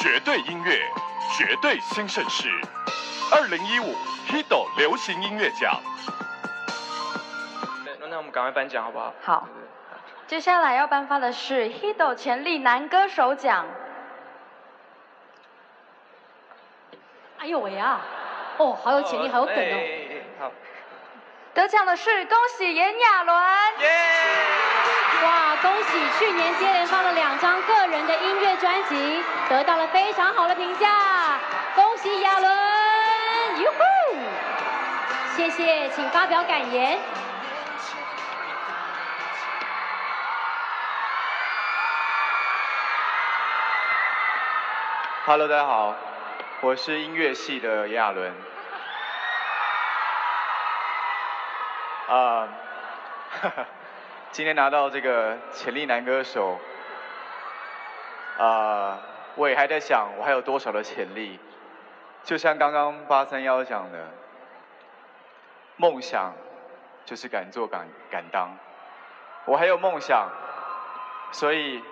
绝对音乐，绝对新盛世。二零一五 Hido 流行音乐奖。那那我们赶快颁奖好不好？好，接下来要颁发的是 Hido 潜力男歌手奖。哎呦喂啊！哦，好有潜力，好有梗哦。哎哎哎好，得奖的是恭喜炎亚纶。哇，恭喜去年接连发了两张个人的音乐专辑，得到了非常好的评价，恭喜亚伦，哟吼！谢谢，请发表感言。Hello，大家好，我是音乐系的炎亚纶。啊、今天拿到这个潜力男歌手，啊、我也还在想我还有多少的潜力。就像刚刚八三幺讲的，梦想就是敢做敢敢当。我还有梦想，所以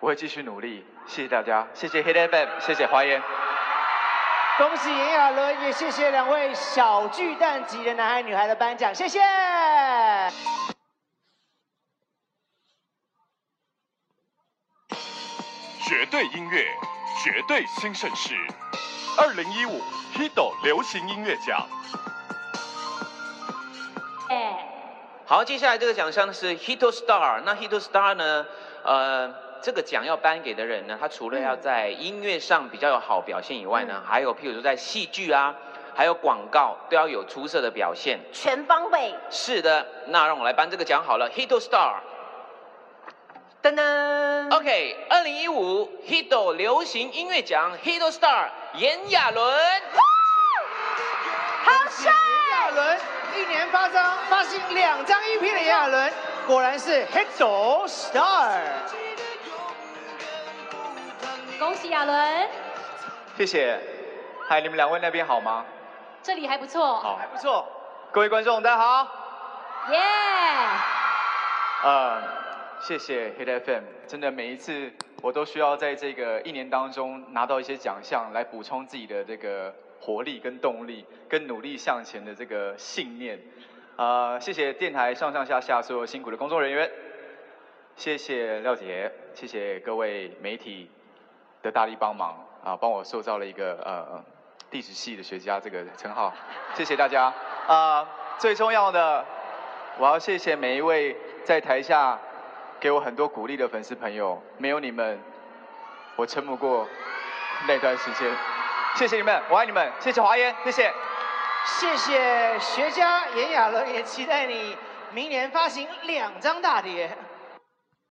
我会继续努力。谢谢大家，谢谢 Hit FM，谢谢华研。恭喜炎亚纶，也谢谢两位小巨蛋级的男孩女孩的颁奖，谢谢。绝对音乐，绝对新盛世。二零一五 Hito 流行音乐奖。哎，好，接下来这个奖项是 Hito Star。那 Hito Star 呢？呃，这个奖要颁给的人呢，他除了要在音乐上比较有好表现以外呢，还有譬如说在戏剧啊，还有广告都要有出色的表现。全方位。是的，那让我来颁这个奖好了，Hito Star。噔噔，OK，二零一五 Hito 流行音乐奖 Hito Star 炎亚纶。好帅！炎亚纶一年发张发行两张 EP 的炎亚纶，果然是 Hit Star。恭喜亚纶，谢谢。嗨，你们两位那边好吗？这里还不错。好还不错。各位观众，大家好。耶！呃，谢谢 Hit FM，真的每一次我都需要在这个一年当中拿到一些奖项，来补充自己的这个活力跟动力，跟努力向前的这个信念。呃，谢谢电台上上下下所有辛苦的工作人员，谢谢廖姐，谢谢各位媒体的大力帮忙啊，帮我塑造了一个呃地质系的学家这个称号，谢谢大家。啊、最重要的，我要谢谢每一位在台下给我很多鼓励的粉丝朋友，没有你们，我撑不过那段时间。谢谢你们，我爱你们，谢谢华研，谢谢。谢谢学家炎亚纶，也期待你明年发行两张大碟。